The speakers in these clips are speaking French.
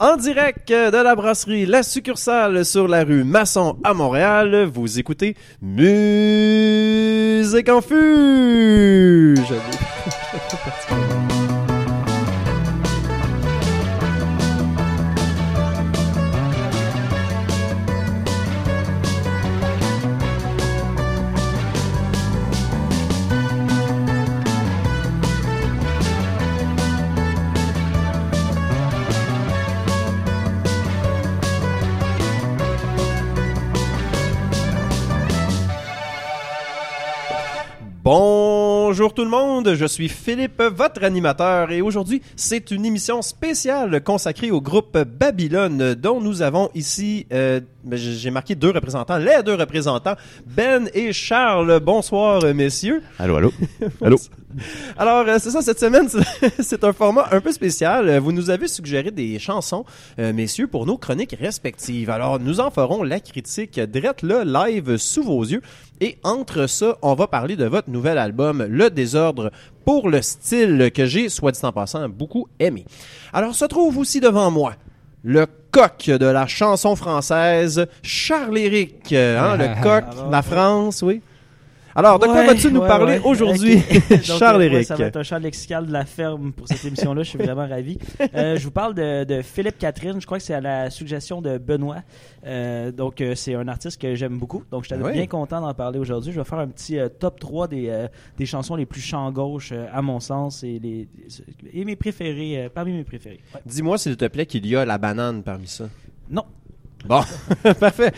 En direct de la brasserie La Succursale sur la rue Masson à Montréal, vous écoutez Musique en Fuge. Bonjour tout le monde, je suis Philippe, votre animateur, et aujourd'hui c'est une émission spéciale consacrée au groupe Babylone, dont nous avons ici, euh, ben, j'ai marqué deux représentants, les deux représentants, Ben et Charles. Bonsoir messieurs. Allô, allô? allô? Alors, euh, c'est ça, cette semaine, c'est un format un peu spécial. Vous nous avez suggéré des chansons, euh, messieurs, pour nos chroniques respectives. Alors, nous en ferons la critique direct le live sous vos yeux. Et entre ça, on va parler de votre nouvel album, Le Désordre, pour le style que j'ai, soit dit en passant, beaucoup aimé. Alors, se trouve aussi devant moi le coq de la chanson française, Charles-Éric, hein, le coq, la France, oui. Alors, de quoi vas-tu nous parler aujourd'hui, Charles-Éric? ça va être un champ lexical de la ferme pour cette émission-là. je suis vraiment ravi. Euh, je vous parle de, Philippe Catherine. Je crois que c'est à la suggestion de Benoît. Euh, donc, euh, c'est un artiste que j'aime beaucoup. Donc, je suis bien content d'en parler aujourd'hui. Je vais faire un petit top 3 des, des chansons les plus champ gauche, à mon sens, et, les, et mes préférés, parmi mes préférés. Dis-moi, s'il te plaît, qu'il y a la banane parmi ça. Non. Bon, parfait.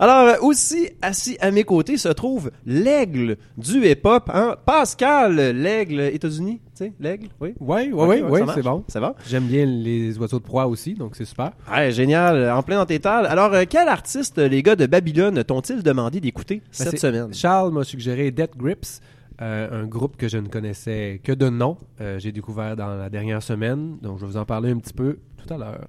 Alors, euh, aussi assis à mes côtés se trouve l'aigle du hip-hop, hein? Pascal, l'aigle États-Unis, tu sais, l'aigle, oui? Oui, oui, oui, c'est bon. Ça va? J'aime bien les oiseaux de proie aussi, donc c'est super. Ouais, génial, en plein dans tes tales. Alors, euh, quel artiste les gars de Babylone t'ont-ils demandé d'écouter ben, cette semaine? Charles m'a suggéré Death Grips. Euh, un groupe que je ne connaissais que de nom. j'ai découvert dans la dernière semaine, donc je vais vous en parler un petit peu tout à l'heure.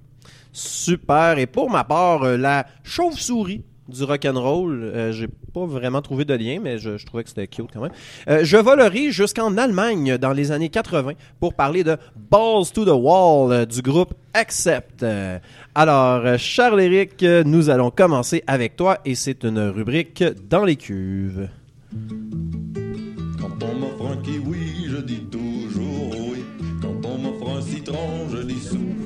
Super. Et pour ma part, euh, la chauve-souris du rock and roll. Euh, j'ai pas vraiment trouvé de lien, mais je, trouvais que c'était cute quand même. Euh, je volerai jusqu'en Allemagne dans les années 80 pour parler de Balls to the Wall du groupe Accept. alors, Charles-Éric, nous allons commencer avec toi et c'est une rubrique dans les cuves. Quand on m'offre un kiwi, je dis toujours oui. Quand on m'offre un citron, je souvent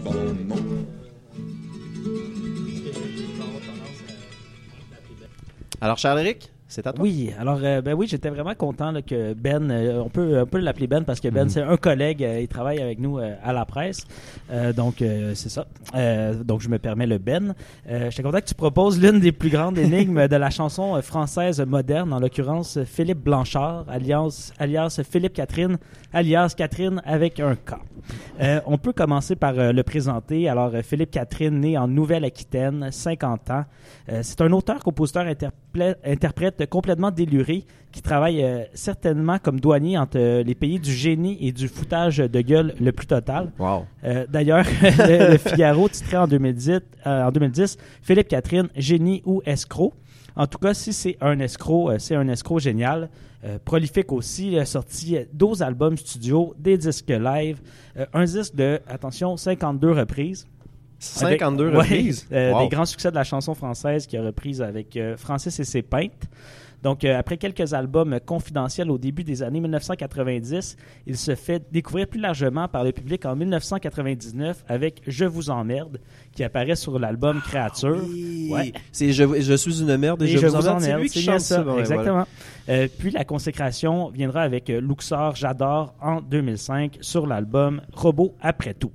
Alors, Charles-Éric, c'est à toi. Oui, alors euh, ben oui, j'étais vraiment content que Ben, euh, on peut, peut l'appeler Ben parce que Ben mhm. c'est un collègue, euh, il travaille avec nous à la presse, donc c'est ça. donc je me permets le Ben. j'étais content que tu proposes l'une des plus grandes énigmes de la chanson française moderne, en l'occurrence Philippe Blanchard, alias, alias Philippe Catherine, alias Catherine avec un K. on peut commencer par le présenter. Alors Philippe Catherine, né en Nouvelle-Aquitaine, 50 ans. c'est un auteur, compositeur, interprète complètement déluré qui travaille euh, certainement comme douanier entre euh, les pays du génie et du foutage de gueule le plus total. Wow. Euh, d'ailleurs, le, Figaro titrait en 2010, en 2010 Philippe Catherine, génie ou escroc. En tout cas, si c'est un escroc, c'est un escroc génial. prolifique aussi, il a sorti 12 albums studio, des disques live, un disque de, attention, 52 reprises. 52 reprises? Des grands succès de la chanson française qu'il a reprise avec Francis et ses peintes. Donc, euh, après quelques albums confidentiels au début des années 1990, il se fait découvrir plus largement par le public en 1999 avec Je vous emmerde, qui apparaît sur l'album Créature. Ouais. C'est je, suis une merde et, je, vous, emmerde. C'est lui qui chante ça. exactement. Euh, puis la consécration viendra avec euh, Luxor J'adore en 2005 sur l'album Robot après tout.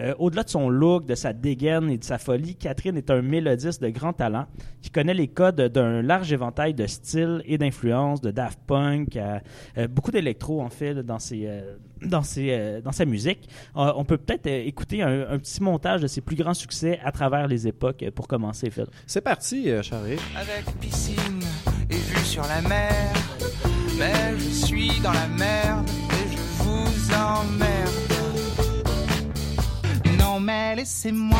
Euh, au-delà de son look, de sa dégaine et de sa folie, Catherine est un mélodiste de grand talent qui connaît les codes d'un large éventail de styles et d'influences, de Daft Punk, euh, beaucoup d'électro en fait dans, ses, euh, dans, ses, dans sa musique. on peut peut-être écouter un, petit montage de ses plus grands succès à travers les époques pour commencer, Phil. C'est parti, Charlie. Avec piscine et vue sur la mer, mais je suis dans la merde et je vous emmerde. Mais laissez-moi,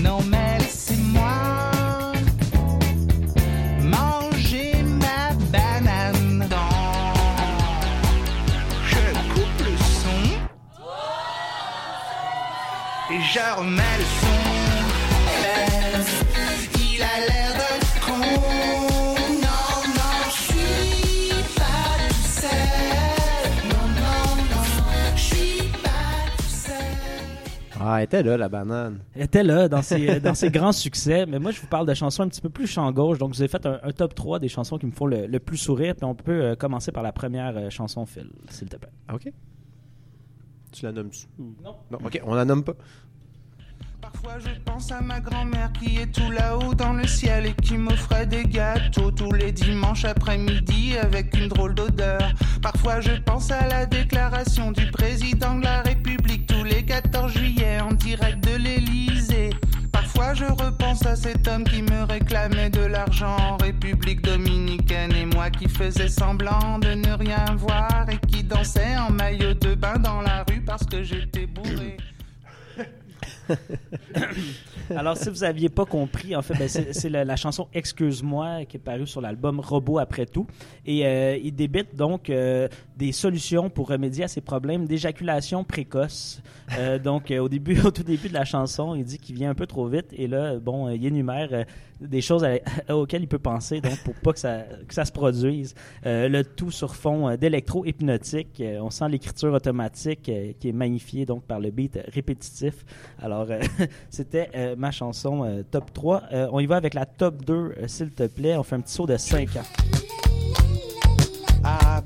non mais laissez-moi manger ma banane. Je coupe le son. et je remets le Ah, elle était là, la banane. Elle était là dans ses, dans ses grands succès, mais moi je vous parle de chansons un petit peu plus champ gauche, donc je vous ai fait un, un top 3 des chansons qui me font le, le plus sourire, puis on peut euh, commencer par la première euh, chanson, Phil, s'il te plaît. OK. Tu la nommes-tu? Non. Non, OK, on la nomme pas. Parfois je pense à ma grand-mère qui est tout là-haut dans le ciel et qui m'offrait des gâteaux tous les dimanches après-midi avec une drôle d'odeur. Parfois je pense à la déclaration du président de la République je repense à cet homme qui me réclamait de l'argent en République dominicaine et moi qui faisais semblant de ne rien voir et qui dansait en maillot de bain dans la rue parce que j'étais bourré. Alors, si vous aviez pas compris, en fait, ben, c'est la, chanson Excuse-moi qui est parue sur l'album Robot après tout. Et euh, il débite donc euh, des solutions pour remédier à ces problèmes d'éjaculation précoce. Euh, donc, au début, au tout début de la chanson, il dit qu'il vient un peu trop vite. Et là, bon, il énumère des choses auxquelles il peut penser, donc pour pas que ça, se produise. Euh, le tout sur fond euh, d'électro-hypnotique. Euh, on sent l'écriture automatique qui est magnifiée donc par le beat répétitif. Alors, c'était ma chanson top 3. Euh, on y va avec la top 2, euh, s'il te plaît. On fait un petit saut de 5 ans. Arabe.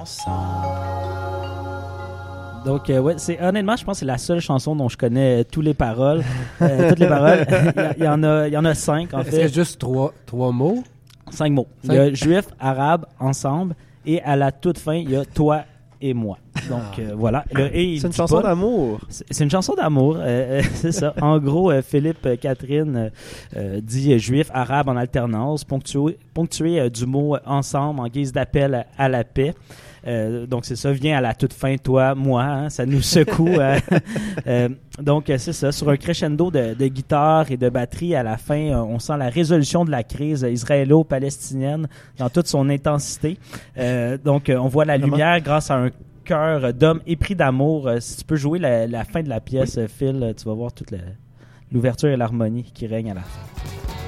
Ensemble. Donc, euh, ouais, c'est honnêtement, je pense que c'est la seule chanson dont je connais euh, tous les paroles, euh, toutes les paroles. il, y en a, il y en a cinq en Est-ce fait, que juste trois, trois mots? cinq mots. Il y a juif, arabe, ensemble, et à la toute fin, il y a toi et moi. Donc euh, voilà. Le- et il C'est une dit chanson pas- d'amour. C'est c'est une chanson d'amour, euh, c'est ça. En gros, euh, Philippe euh, Catherine dit juif, arabe en alternance, ponctué, ponctué du mot ensemble en guise d'appel à, la paix. Euh, donc c'est ça, viens à la toute fin, toi, moi, hein, ça nous secoue. euh, euh, donc c'est ça, sur un crescendo de, de guitare et de batterie, à la fin, on sent la résolution de la crise israélo-palestinienne dans toute son intensité. Donc on voit la lumière grâce à un cœur d'homme épris d'amour. Euh, si tu peux jouer la, la fin de la pièce, Phil, euh, tu vas voir toute l'ouverture et l'harmonie qui règne à la fin.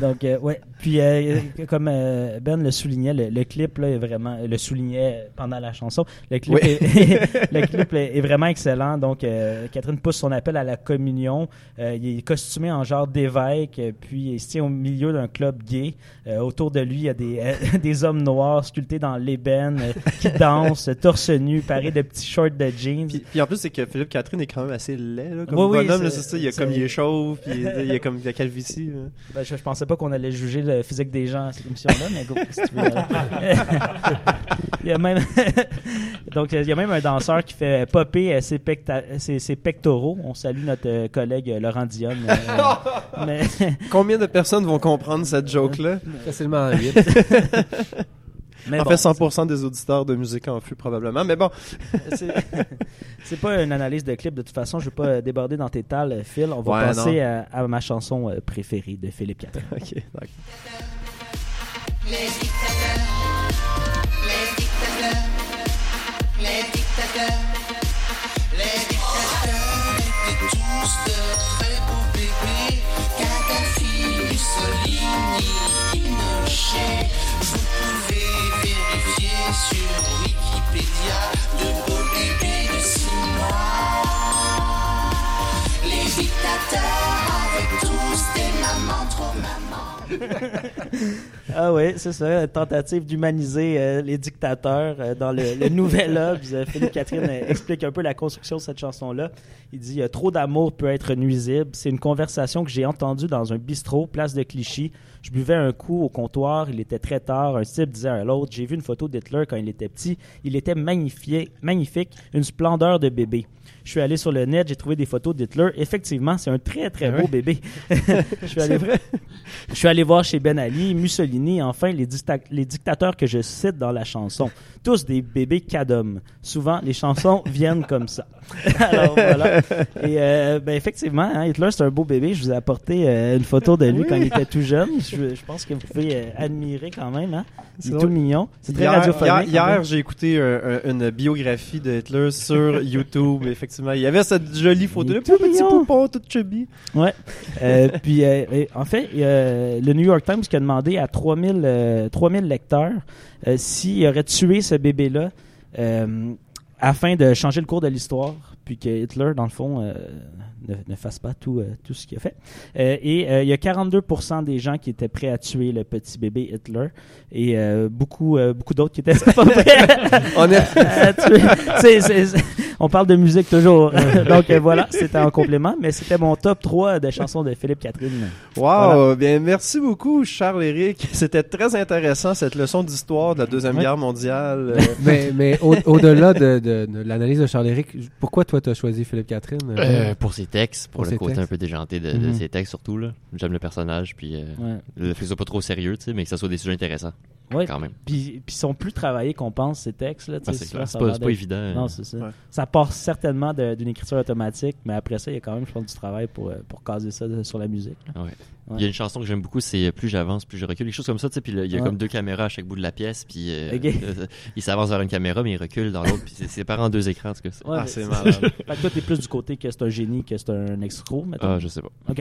Donc, euh, ouais. Puis, euh, comme euh, Ben le soulignait, le, le clip, là, est vraiment, le soulignait pendant la chanson. Le clip, Oui. est, le clip est, est vraiment excellent. Donc, euh, Catherine pousse son appel à la communion. Euh, il est costumé en genre d'évêque, euh, puis il se tient au milieu d'un club gay. Euh, autour de lui, il y a des, euh, des hommes noirs sculptés dans l'ébène euh, qui dansent, torse nu, parés de petits shorts de jeans. Puis, puis en plus, c'est que Philippe Catherine est quand même assez laid, là, comme Oui, bonhomme, c'est- ça. Il est comme il est chauve, puis il y a comme la calvitie. Ben, je, je pensais pas qu'on allait juger le physique des gens à cette émission-là, mais go, si tu veux. il y a même donc il y a même un danseur qui fait popper euh, ses, pecta- ses- ses pectoraux. On salue notre euh, collègue euh, Laurent Dionne. euh, mais Combien de personnes vont comprendre cette joke-là? Facilement 8. Mais en bon, fait, 100% des auditeurs de musique en fut probablement. Mais bon, c'est pas une analyse de clip de toute façon. Je vais pas euh, déborder dans tes tales, euh, Phil. On va Ouais, passer à, à ma chanson euh, préférée de Philippe Catherine. ok, d'accord. Les dictateurs, sur Wikipédia de beaux bébés de six mois. Les dictateurs avaient tous des mamans trop mamans. Ah oui, c'est ça, tentative d'humaniser euh, les dictateurs euh, dans le, le Nouvel Obs. Euh, Philippe Catherine euh, explique un peu la construction de cette chanson-là. Il dit euh, Trop d'amour peut être nuisible. C'est une conversation que j'ai entendue dans un bistrot, place de Clichy. Je buvais un coup au comptoir, il était très tard. Un type disait à l'autre J'ai vu une photo d'Hitler quand il était petit. Il était magnifié, magnifique, une splendeur de bébé. Je suis allé sur le net, j'ai trouvé des photos d'Hitler. Effectivement, c'est un très très Ah beau bébé. je suis allé je suis allé voir chez Ben Ali, Mussolini, enfin les, dicta- les dictateurs que je cite dans la chanson. Tous des bébés cadom. Souvent, les chansons viennent comme ça. Alors voilà. Et euh, ben, effectivement, hein, Hitler, c'est un beau bébé. Je vous ai apporté euh, une photo de lui quand il était tout jeune. Je, je pense que vous pouvez euh, admirer quand même. Hein? Il est drôle. tout mignon. C'est très radiophonique. hier- hier, j'ai écouté un- un- une biographie de Hitler sur YouTube. Effectivement, il y avait cette jolie photo. Le tout petit poupon tout chubby. Ouais. Euh, puis, euh, en fait, euh, le New York Times qui a demandé à 3000, euh, 3000 lecteurs euh, s'il aurait tué ce bébé-là afin de changer le cours de l'histoire, puis que Hitler, dans le fond, euh, ne, ne fasse pas tout, euh, tout ce qu'il a fait. Euh, et il y a 42% des gens qui étaient prêts à tuer le petit bébé Hitler, et beaucoup, beaucoup d'autres qui étaient pas prêts à tuer. C'est- c'est- c'est- on parle de musique toujours. Donc euh, voilà, c'était un complément, mais c'était mon top 3 de chansons de Philippe Catherine. Wow, bien merci beaucoup Charles Éric. C'était très intéressant cette leçon d'histoire de la deuxième Ouais. guerre mondiale. Euh, mais mais au- au-delà de, de- de l'analyse de Charles-Éric, pourquoi toi t'as choisi Philippe Catherine? Euh, pour ses textes, pour, Pour le ses côté textes. un peu déjanté de, de Mhm. ses textes surtout. là. J'aime le personnage, puis euh, Ouais. le fait que ce soit pas trop sérieux, tu sais, mais que ça soit des sujets intéressants Ouais. quand même. Puis, puis ils sont plus travaillés qu'on pense ces textes là. Ah, c'est C'est pas, c'est pas évident. euh. Non, c'est ça. Ouais. Ça part certainement d'une écriture automatique, mais après ça, il y a quand même, je pense, du travail pour, euh, pour caser ça de- sur la musique. là. Ouais. Ouais. Il y a une chanson que j'aime beaucoup, c'est euh, Plus j'avance, plus je recule. Quelque chose comme ça, tu sais. Puis là, il y a Ouais. comme deux caméras à chaque bout de la pièce. Puis euh, Ok. euh, il s'avance vers une caméra, mais il recule dans l'autre. Puis c'est séparé en deux écrans, en tout cas. c'est- Ouais, Ah, c'est malade. Fait que toi, t'es plus du côté que c'est un génie que c'est un escroc, mettons. Ah, je sais pas.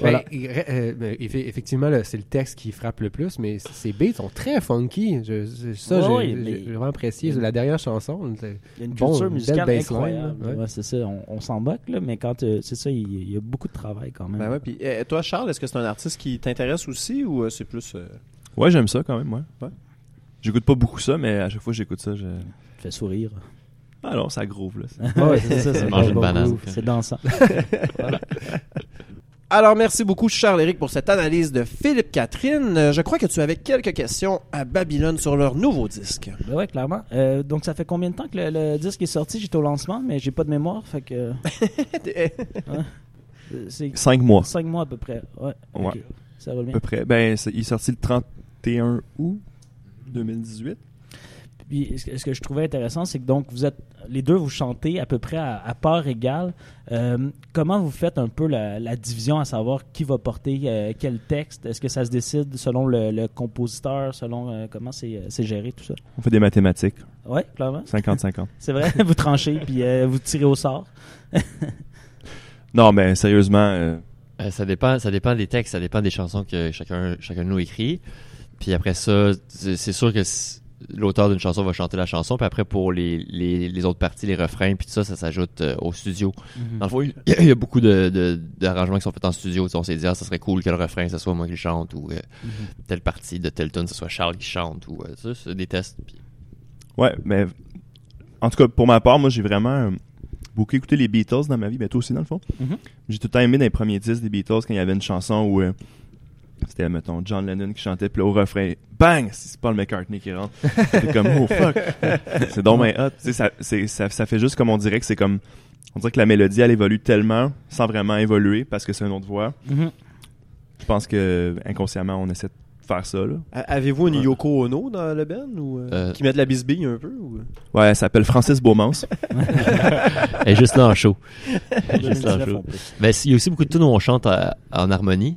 Voilà. Ben, il- euh, ben, effe- effectivement, c'est le texte qui frappe le plus, mais ces beats sont très funky. Je, je- ça, Ouais, j'ai mais- vraiment apprécié. La dernière chanson, c'est- Il y a une Bon, culture musicale incroyable. là, ouais. Ouais, c'est ça, on, on s'en moque, là, mais quand euh, c'est ça, il, il y a beaucoup de travail quand même. Ben ouais, puis euh, toi Charles, est-ce que c'est un artiste qui t'intéresse aussi ou euh, c'est plus euh, Ouais, j'aime ça quand même, ouais. Ouais. J'écoute pas beaucoup ça, mais à chaque fois que j'écoute ça, je... fait sourire. Ah non, ça groove, là. ouais, c'est ça, c'est Mange une banane. C'est dansant. Alors, merci beaucoup, Charles-Éric, pour cette analyse de Philippe Catherine. Euh, je crois que tu avais quelques questions à Babylone sur leur nouveau disque. Ben ouais, clairement. Euh, donc, ça fait combien de temps que le, le disque est sorti? J'étais au lancement, mais j'ai pas de mémoire, fait que... euh, Cinq mois, cinq mois à peu près. Ouais. Ouais. Ça roule à bien. peu près. Ben, il est sorti le 31 août 2018. Puis, ce que, je trouvais intéressant, c'est que donc, vous êtes... Les deux, vous chantez à peu près à, à part égale. Euh, comment vous faites un peu la, la division à savoir qui va porter euh, quel texte? Est-ce que ça se décide selon le, le compositeur, selon euh, comment c'est c'est géré, tout ça? On fait des mathématiques, Ouais, clairement. 50-50. C'est vrai, vous tranchez, puis euh, vous tirez au sort. non, mais sérieusement, euh, Euh, ça dépend, ça dépend des textes, ça dépend des chansons que chacun, chacun de nous écrit. Puis après ça, c'est c'est sûr que l'auteur d'une chanson va chanter la chanson. Puis après, pour les, les, les autres parties, les refrains, puis tout ça, ça s'ajoute euh, au studio. Dans le fond, il y a- il y a beaucoup de, de- d'arrangements qui sont faits en studio. Tu sais, on s'est dit, ah, ça serait cool que le refrain, ce soit moi qui chante, ou euh, telle partie de telle tune, ce soit Charles qui chante, ou euh, ça, c'est des tests. Puis ouais, mais en tout cas, pour ma part, moi, j'ai vraiment beaucoup écouté les Beatles dans ma vie, ben toi aussi, dans le fond. Mhm. J'ai tout le temps aimé dans les premiers disques des Beatles quand il y avait une chanson où euh, c'était, mettons, John Lennon qui chantait, puis là, au refrain, bang, c'est Paul McCartney qui rentre. c'est comme, oh fuck. c'est donc ben hot. Tu sais, ça, ça, ça fait juste comme on dirait que c'est comme, on dirait que la mélodie, elle évolue tellement sans vraiment évoluer parce que c'est une autre voix. Mhm. Je pense que inconsciemment, on essaie de faire ça, Avez-vous une Yoko Ono dans le band ou euh, Euh. qui met de la bisbille un peu ou... Ouais, elle s'appelle Francis Beaumans. Elle est juste là en show. Elle est juste là en 2019, show. Ben, il y a aussi beaucoup de tunes où on chante à- en harmonie.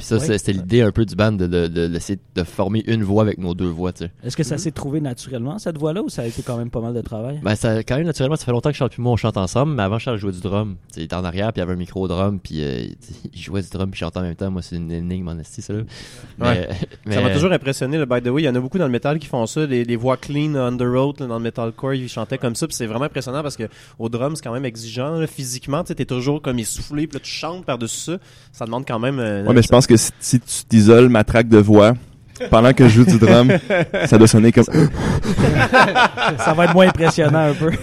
Puis ça, Ouais. c'est- c'était l'idée un peu du band de, de, de, d'essayer de former une voix avec nos deux voix, tu sais. Est-ce que ça s'est trouvé naturellement, cette voix-là, ou ça a été quand même pas mal de travail? Ben, ça, quand même, naturellement, ça fait longtemps que Charles et moi, on chante ensemble, mais avant, Charles jouait du drum. Tu sais, il était en arrière, puis il y avait un micro au drum, puis euh, il- jouait du drum, puis il chantait en même temps. Moi, c'est une énigme en esti, ça, là. Mais, mais- Ça m'a toujours impressionné, le by the way. Il y en a beaucoup dans le métal qui font ça, les, les voix clean, under oath, là, dans le metalcore, ils chantaient comme ça, puis c'est vraiment impressionnant parce que au drum, c'est quand même exigeant, là, physiquement, tu sais, t'es toujours comme essoufflé, puis là, tu chantes par-dessus ça. Ça demande quand même. euh, Ouais, mais je pense que si, si tu t'isoles ma track de voix pendant que je joue du drum, ça doit sonner comme. Ça va être moins impressionnant un peu.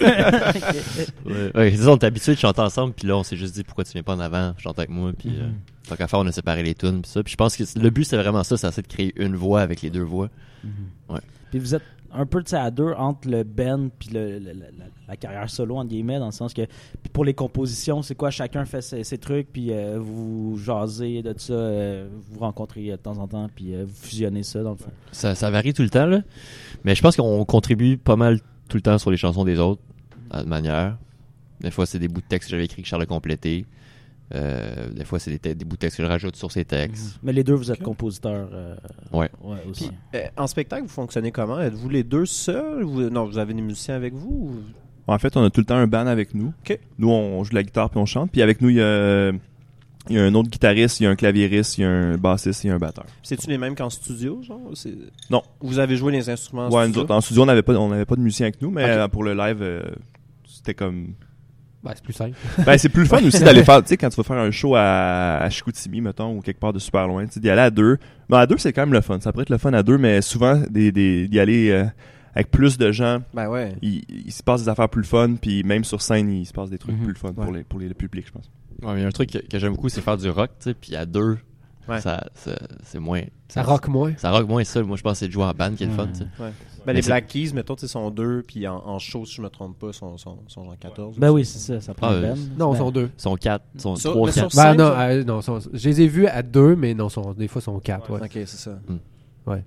Ouais, ouais, c'est ça, on est habitué de chanter ensemble, puis là, on s'est juste dit pourquoi tu viens pas en avant, chante avec moi, puis euh, tant qu'à faire, on a séparé les tunes, puis ça. Puis je pense que le but, c'est vraiment ça, c'est de créer une voix avec les deux voix. Puis vous êtes un peu tu sais, à deux entre le band puis le, la, carrière solo entre guillemets dans le sens que pour les compositions c'est quoi chacun fait ses, trucs puis euh, vous jasez de ça euh, vous rencontrez de temps en temps puis euh, vous fusionnez ça dans le fond Ça, ça varie tout le temps. Mais je pense qu'on contribue pas mal tout le temps sur les chansons des autres, à de manière. Des fois, c'est des bouts de texte que j'avais écrits que Charles a complété. Euh, des fois, c'est des, bouts de texte que je rajoute sur ses textes. mais les deux vous êtes compositeurs euh, Ouais. aussi Puis, euh, en spectacle, vous fonctionnez comment? Êtes-vous les deux seuls? Vous- Non, vous avez des musiciens avec vous ou- En fait, on a tout le temps un band avec nous. Ok. Nous, on joue de la guitare puis on chante. Puis avec nous, il y a, il y a un autre guitariste, il y a un claviériste, il y a un bassiste, il y a un batteur. C'est-tu les mêmes qu'en studio, genre? Non. Vous avez joué les instruments en Ouais, nous studio? autres, en studio, on n'avait pas, on n'avait pas de musicien avec nous, mais pour le live, euh, c'était comme. Ben, c'est plus simple. Ben, c'est plus le fun aussi d'aller faire, tu sais, quand tu vas faire un show à, à Chicoutimi, mettons, ou quelque part de super loin, tu sais, d'y aller à deux. Ben, à deux, c'est quand même le fun. Ça pourrait être le fun à deux, mais souvent, des, des, d'y aller euh, avec plus de gens, Ben ouais. il, il se passe des affaires plus le fun, puis même sur scène, il se passe des trucs Mhm. plus le fun pour, les, pour les, le public, je pense. Ouais, mais il y a un truc que, que j'aime beaucoup, c'est faire du rock, tu sais, puis à deux, Ouais. ça, ça- c'est moins. Ça rock moins? Ça rock moins ça. Moi, je pense que c'est de jouer en band qui est le fun, tu sais. Ben, Mais les Black Keys, mettons, sont deux, puis en, en show, si je me trompe pas, sont, sont, sont genre 14. ben oui c'est ça ça prend Ah, euh, Non, Ben, ils sont deux. Ils sont quatre, ils sont Sur- trois, quatre. Ben, Cinq, non, ça? euh, non sont- je les ai vus à deux, mais non, sont, des fois, ils sont quatre. Ouais. Ok, c'est ça. Ouais. Ouais.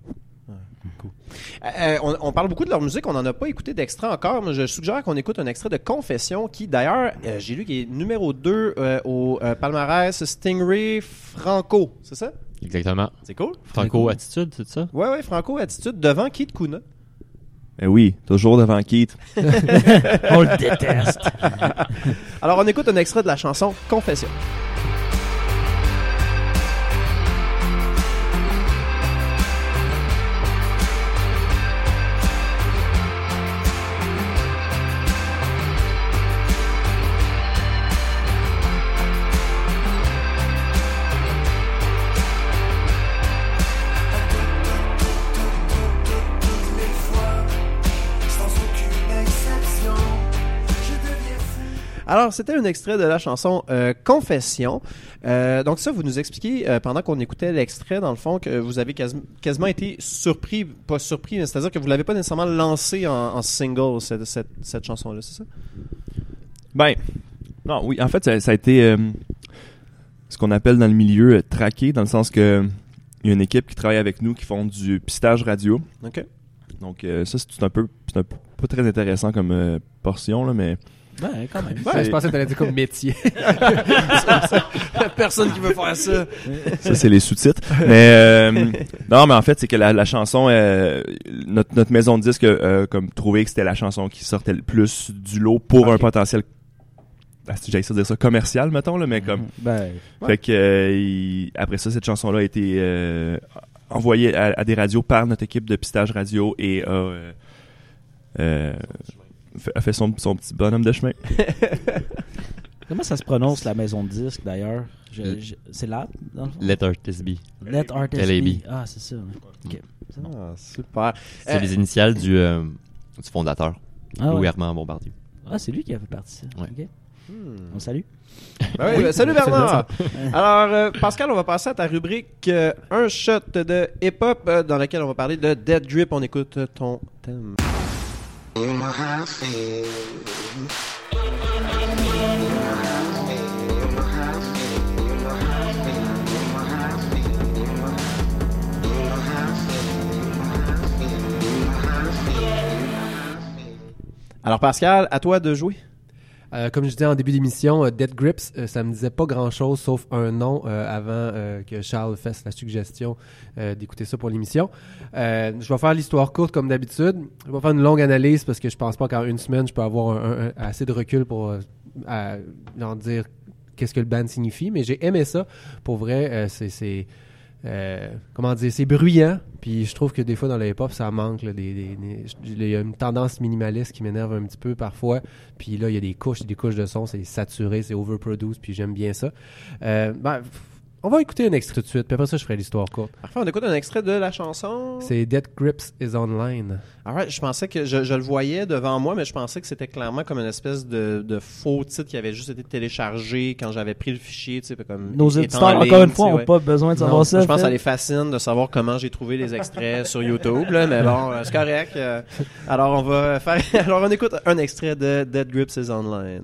Euh, euh, on, on parle beaucoup de leur musique, on n'en a pas écouté d'extrait encore, mais je suggère qu'on écoute un extrait de Confession qui, d'ailleurs, euh, j'ai lu qu'il est numéro 2 au euh, palmarès Stingray Franco, c'est ça? Exactement. C'est cool? Franco Attitude, c'est ça? Ouais, ouais, Franco, attitude devant Keith Kuna. Ben oui, toujours devant Keith. on le déteste Alors, on écoute un extrait de la chanson Confession. Alors, c'était un extrait de la chanson euh, Confession. Euh, donc ça, vous nous expliquez euh, pendant qu'on écoutait l'extrait, dans le fond, que vous avez quasi- quasiment été surpris, pas surpris, mais c'est-à-dire que vous l'avez pas nécessairement lancé en, en single, cette, cette, cette chanson-là, c'est ça? Ben, non, oui, en fait, ça, ça a été ce qu'on appelle dans le milieu traqué, dans le sens que il y a une équipe qui travaille avec nous qui font du pistage radio. OK. Donc, ça, c'est un peu, c'est pas très intéressant comme portion, là, mais ben quand même Ouais, je pensais que t'allais dire comme métier. Personne qui veut faire ça. ça, c'est les sous-titres. mais euh, non, mais en fait, c'est que la, la chanson, euh, notre, notre maison de disque, euh, comme trouvé que c'était la chanson qui sortait le plus du lot pour un potentiel, ah, j'allais dire ça, commercial, mettons, là, mais comme ben Ouais. Fait que euh, il- après ça, cette chanson-là a été euh, envoyée à, à des radios par notre équipe de pistage radio et a, euh, euh, a fait son, son petit bonhomme de chemin. comment ça se prononce la maison de disque d'ailleurs? Je- c'est là dans le fond? Let Artist Be. Let Artist. Be. ah c'est ça ouais. Ok. C'est bon. Ah, super. C'est Euh, les initiales du, euh, du fondateur, ah, Louis ouais. Armand Bombardier. Ah, c'est lui qui a fait partie ça Ouais. Ok. Hmm. on salue Ben oui, ben, salut Bernard. Alors, euh, Pascal, on va passer à ta rubrique euh, Un shot de hip-hop euh, dans laquelle on va parler de Dead Drip. On écoute euh, ton thème. Alors, Pascal, à toi de jouer. Euh, comme je disais en début d'émission, euh, Dead Grips, euh, ça me disait pas grand-chose sauf un nom avant que Charles fasse la suggestion d'écouter ça pour l'émission. Je vais faire l'histoire courte comme d'habitude. Je vais faire une longue analyse parce que je pense pas qu'en une semaine, je peux avoir un- assez de recul pour en dire qu'est-ce que le band signifie. Mais j'ai aimé ça. Pour vrai, c'est... euh, comment dire, c'est bruyant, puis je trouve que des fois dans le hip-hop ça manque. là, des, des- il y a une tendance minimaliste qui m'énerve un petit peu parfois. Puis là, il y a des couches, des couches de son, c'est saturé, c'est overproduced, puis j'aime bien ça. Euh, ben, on va écouter un extrait tout de suite, puis après ça, je ferai l'histoire courte. Parfait, on écoute un extrait de la chanson. C'est Dead Grips is Online. Alright, je pensais que je, je le voyais devant moi, mais je pensais que c'était clairement comme une espèce de, de faux titre qui avait juste été téléchargé quand j'avais pris le fichier, tu sais, comme Nos éditeurs, ligne, encore une fois, n'ont ouais. pas besoin de Non, savoir ça. je pense que ça les fascine de savoir comment j'ai trouvé les extraits sur YouTube, là, mais bon, euh, c'est correct. euh, alors on va faire, alors on écoute un extrait de Dead Grips is Online.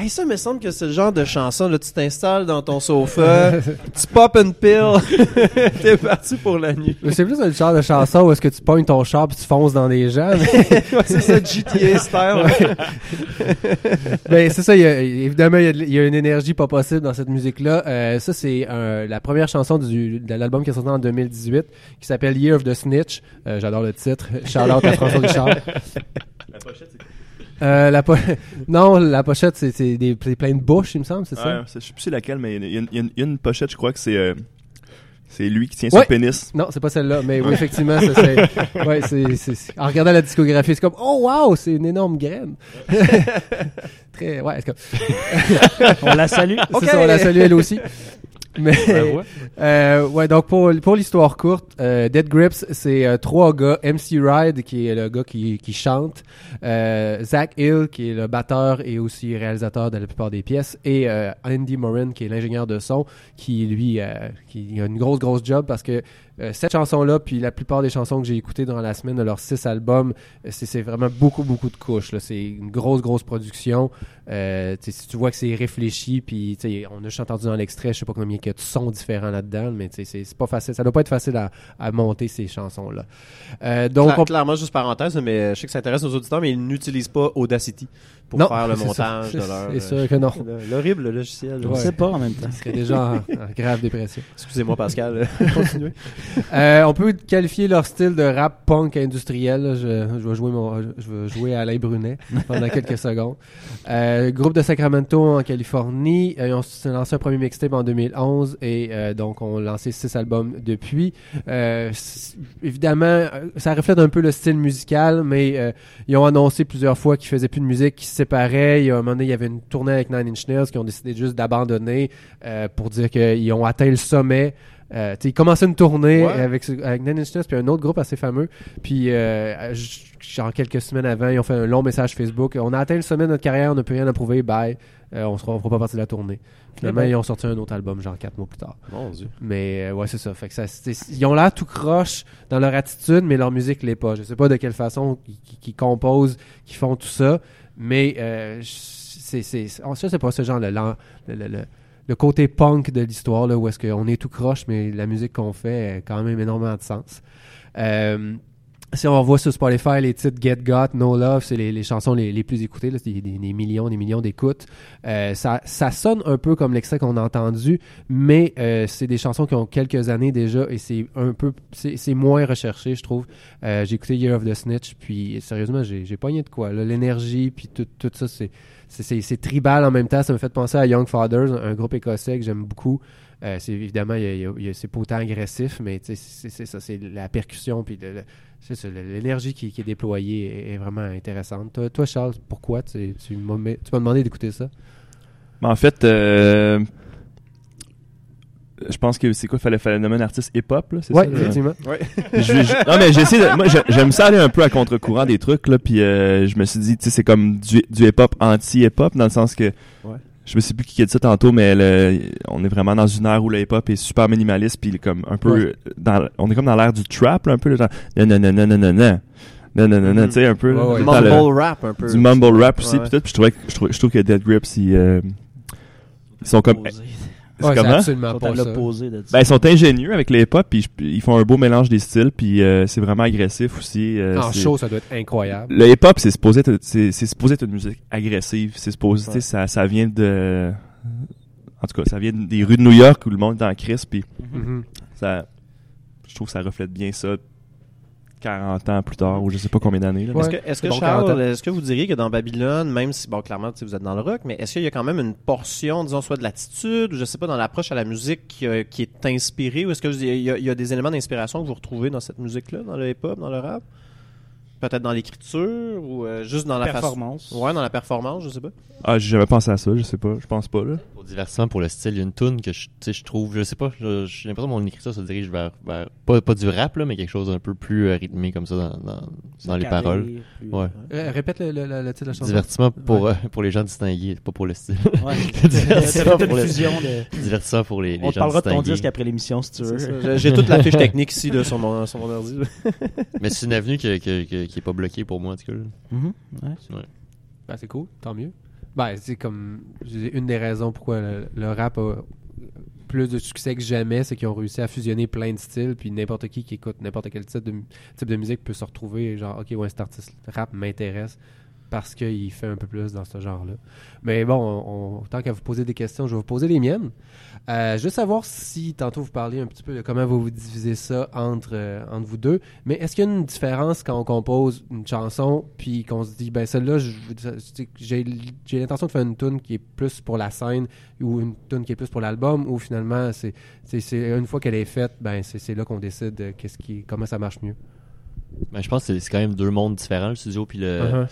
Hey, ça me semble que c'est le genre de chanson, là, tu t'installes dans ton sofa, tu pop une pile, t'es parti pour la nuit. C'est plus un genre de chanson où est-ce que tu pognes ton char puis tu fonces dans des gens. mais- Ouais, c'est ça, GTA style. Ben, c'est ça, il y a- évidemment, il y, a, y une énergie pas possible dans cette musique-là. Euh, ça, c'est euh, la première chanson du, de l'album qui est sorti en 2018, qui s'appelle Year of the Snitch. Euh, J'adore le titre. Shout-out à François Richard. La pochette, c'est Euh, la po- non, la pochette, c'est c'est des c'est plein de bouches, il me semble, c'est Ouais, ça? c'est- je sais plus c'est laquelle, mais il y, a une- y y a pochette, je crois que c'est euh, c'est lui qui tient Ouais. son pénis. Non, c'est pas celle-là, mais oui, effectivement, c'est, ouais, c'est, c'est- c'est- en regardant la discographie, c'est comme, oh wow, c'est une énorme graine. Très, ouais, c'est comme, On la salue. c'est ça, on la salue elle aussi. Mais, ouais. euh, ouais, donc pour, pour l'histoire courte, euh, Dead Grips, c'est euh, trois gars. MC Ride, qui est le gars qui, qui chante. Euh, Zach Hill, qui est le batteur et aussi réalisateur de la plupart des pièces. Et euh, Andy Morin, qui est l'ingénieur de son, qui lui, euh, qui a une grosse, grosse job parce que euh, cette chanson-là, puis la plupart des chansons que j'ai écoutées dans la semaine de leurs six albums, euh, c'est vraiment beaucoup, beaucoup de couches. C'est une grosse, grosse production. Euh, tu sais, si tu vois que c'est réfléchi, puis on a juste entendu dans l'extrait, je sais pas combien il y a de sons différents là-dedans, mais c'est pas facile. Ça doit pas être facile à, à monter ces chansons-là. Euh, donc, Cla- on- Clairement, juste parenthèse, mais je sais que ça intéresse nos auditeurs, mais ils n'utilisent pas Audacity pour Non, faire le montage ça. de leur. C'est sûr que non. euh, L'horrible logiciel. Je Ouais. sais pas en même temps. Il serait déjà en, en grave dépression. Excusez-moi, Pascal. Continuez. Euh, on peut qualifier leur style de rap punk industriel. Je, je vais jouer mon, je vais jouer à Alain Brunet pendant quelques secondes. Euh, groupe de Sacramento en Californie. Euh, ils ont lancé un premier mixtape en 2011 et euh, donc on a lancé six albums depuis. Euh, évidemment, ça reflète un peu le style musical, mais euh, ils ont annoncé plusieurs fois qu'ils faisaient plus de musique, qu'ils Il y a un moment donné, il y avait une tournée avec Nine Inch Nails qui ont décidé juste d'abandonner euh, pour dire qu'ils ont atteint le sommet. Euh, ils commençaient une tournée Ouais. avec, Nine Inch Nails puis un autre groupe assez fameux. Puis, euh, genre quelques semaines avant, ils ont fait un long message Facebook. On a atteint le sommet de notre carrière, on n'a plus rien à prouver, bye. Euh, on ne fera pas partie de la tournée. Finalement, Eh ben. ils ont sorti un autre album, genre quatre mois plus tard. Mon Dieu. Mais euh, ouais, c'est ça. Fait que ça c'est- ils ont l'air tout croche dans leur attitude, mais leur musique l'est pas. Je sais pas de quelle façon qu'ils composent, qu'ils font tout ça, mais euh, c'est c'est- ça c'est pas ce genre le, le, le, le- côté punk de l'histoire où est-ce qu'on est tout croche, mais la musique qu'on fait a quand même énormément de sens. Euh, si on voit sur Spotify les titres Get Got, No Love, c'est les, les chansons les, les plus écoutées, là, des, des- des millions, des millions d'écoutes. Euh, ça, ça sonne un peu comme l'extrait qu'on a entendu, mais euh, c'est des chansons qui ont quelques années déjà et c'est un peu, c'est moins recherché, je trouve. Euh, j'ai écouté Year of the Snitch, puis sérieusement, j'ai pogné de quoi. L'énergie, puis tout, tout ça, c'est tribal en même temps. Ça me fait penser à Young Fathers, un groupe écossais que j'aime beaucoup. Euh, c'est évidemment, c'est pas autant agressif, mais c'est ça, c'est la percussion, puis le- le- c'est ça, l'énergie qui, qui est déployée est, est vraiment intéressante. Toi, toi Charles, pourquoi tu, tu m'as tu m'as demandé d'écouter ça? Mais en fait, euh, je pense que c'est quoi, fallait, fallait nommer un artiste hip-hop, là, c'est Ouais, ça? là? effectivement. Je- je- non mais j'essaie de, moi je- j'aime ça aller un peu à contre-courant des trucs là puis euh, je me suis dit tu sais c'est comme du, du hip-hop anti-hip-hop dans le sens que Ouais je me sais plus qui a dit ça tantôt, mais le, on est vraiment dans une ère où le hip-hop est super minimaliste, puis comme un peu dans, on est comme dans l'ère du trap, là, un peu, genre, non, non, non, non, non, non. Non, non, non, non, tu sais, un peu. Ouais. Mumble rap, un peu. Du mumble rap aussi, peut-être. Puis je, trouvais, je, trouve, je trouve que Dead Grips, euh, ils, euh, sont comme c'est Ouais, comment? absolument Sont pas à ça. l'opposé de ça. ben, ils sont ingénieux avec les hip-hop, puis je- ils font un beau mélange des styles, puis euh, c'est vraiment agressif aussi. euh, En c'est- show, ça doit être incroyable. Le hip-hop, c'est supposé être, c'est, c'est supposé être une musique agressive. C'est supposé, tu sais, ça, ça vient de, en tout cas, ça vient des rues de New York où le monde est en crise, puis Mhm. ça, je trouve que ça reflète bien ça 40 ans plus tard, ou je sais pas combien d'années. Ouais. Est-ce que, est-ce que Bon, 40 Charles, est-ce que vous diriez que dans Babylone, même si, bon, clairement, vous êtes dans le rock, mais est-ce qu'il y a quand même une portion, disons, soit de l'attitude, ou je sais pas, dans l'approche à la musique qui, euh, qui est inspirée, ou est-ce que vous- il y, y a des éléments d'inspiration que vous retrouvez dans cette musique-là, dans le hip-hop, dans le rap? Peut-être dans l'écriture, ou euh, juste dans la Performance. façon... Ouais, dans la performance, je sais pas. Ah, j'ai jamais pensé à ça, je sais pas, je pense pas, là. Pour divertissement, pour le style, il y a une tune que je, tu sais, je trouve, je sais pas, je- j'ai l'impression que mon écriture se dirige vers, vers- pas, pas du rap, là, mais quelque chose d'un peu plus euh, rythmé comme ça dans, dans, dans les paroles. plus- Ouais. Euh, répète le, le- le- le titre de la chanson. Divertissement pour, Ouais. euh, pour les gens distingués, pas pour le style. Ouais. Divertissement pour une le- fusion de... Divertissement pour les, les On gens parlera de ton disque après l'émission si tu veux. J'ai- toute la fiche technique ici là, sur, mon, sur mon ordi. Mais c'est une avenue que- que- que- qui est pas bloquée pour moi, en tout cas. là. Mhm. Ouais. Ben, c'est cool, tant mieux. Ben, c'est comme. Une des raisons pourquoi le, le rap a plus de succès que jamais, c'est qu'ils ont réussi à fusionner plein de styles, puis n'importe qui qui écoute n'importe quel type de, type de musique peut se retrouver, genre, ok, ouais, cet artiste rap m'intéresse parce qu'il fait un peu plus dans ce genre-là. Mais bon, on, on- tant qu'à vous poser des questions, je vais vous poser les miennes. Euh, juste savoir si, tantôt vous parliez un petit peu de comment vous vous divisez ça entre, euh, entre vous deux, mais est-ce qu'il y a une différence quand on compose une chanson, puis qu'on se dit, ben celle-là, je- je- j'ai l'intention de faire une tune qui est plus pour la scène, ou une tune qui est plus pour l'album, ou finalement, c'est une fois qu'elle est faite, ben c'est là qu'on décide de qu'est-ce qui, comment ça marche mieux? Ben, je pense que c'est- c'est quand même deux mondes différents, le studio puis le, Uh-huh.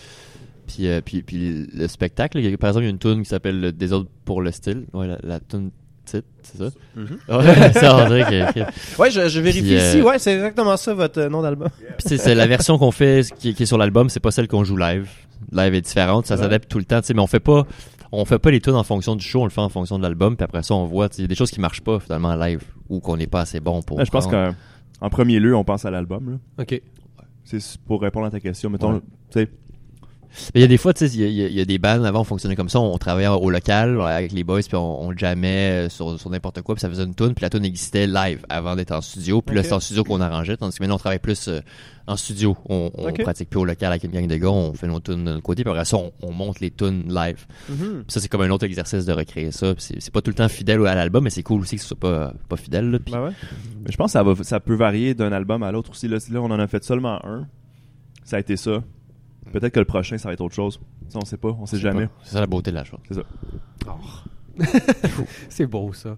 Puis, euh, puis, puis le spectacle. Il y a- par exemple, il y a une tune qui s'appelle Le Désordre pour le style. Ouais, la, la tune titre, c'est ça? Mhm. Ouais, ça, on dirait que- que- Ouais, je, je vérifie Puis, euh, ici. Ouais, c'est exactement ça, votre euh, nom d'album. Puis c'est- c'est la version qu'on fait, qui, qui est sur l'album, c'est pas celle qu'on joue live. Live est différente, ça Ouais. s'adapte tout le temps, tu sais, mais on fait pas, on fait pas les tunes en fonction du show, on le fait en fonction de l'album, puis après ça, on voit, tu sais, il y a des choses qui marchent pas finalement en live ou qu'on n'est pas assez bon pour. Ouais, je pense qu'en en premier lieu, on pense à l'album, là. OK. C'est pour répondre à ta question, mettons, Ouais. tu sais, il y a des fois, tu sais, il y, a- y y des bands avant, on fonctionnait comme ça, on travaillait au local avec les boys, puis on, on jammait euh, sur, sur n'importe quoi, puis ça faisait une tune, puis la tune existait live avant d'être en studio, puis là Ok. c'est en studio qu'on arrangeait, tandis que maintenant on travaille plus euh, en studio, on, on pratique plus au local avec une gang de gars, on fait nos tunes de notre côté, puis après ça on, on monte les tunes live. Mhm. Puis ça c'est comme un autre exercice de recréer ça, puis c'est c'est pas tout le temps fidèle à l'album, mais c'est cool aussi que ce soit pas, pas fidèle. Là, puis- Ben ouais. Mais je pense que ça, va, ça peut varier d'un album à l'autre aussi. Là, là, on en a fait seulement un. Ça a été ça. Peut-être que le prochain, ça va être autre chose. Ça, on sait pas, on sait c'est jamais. C'est ça la beauté de la chose. C'est beau ça.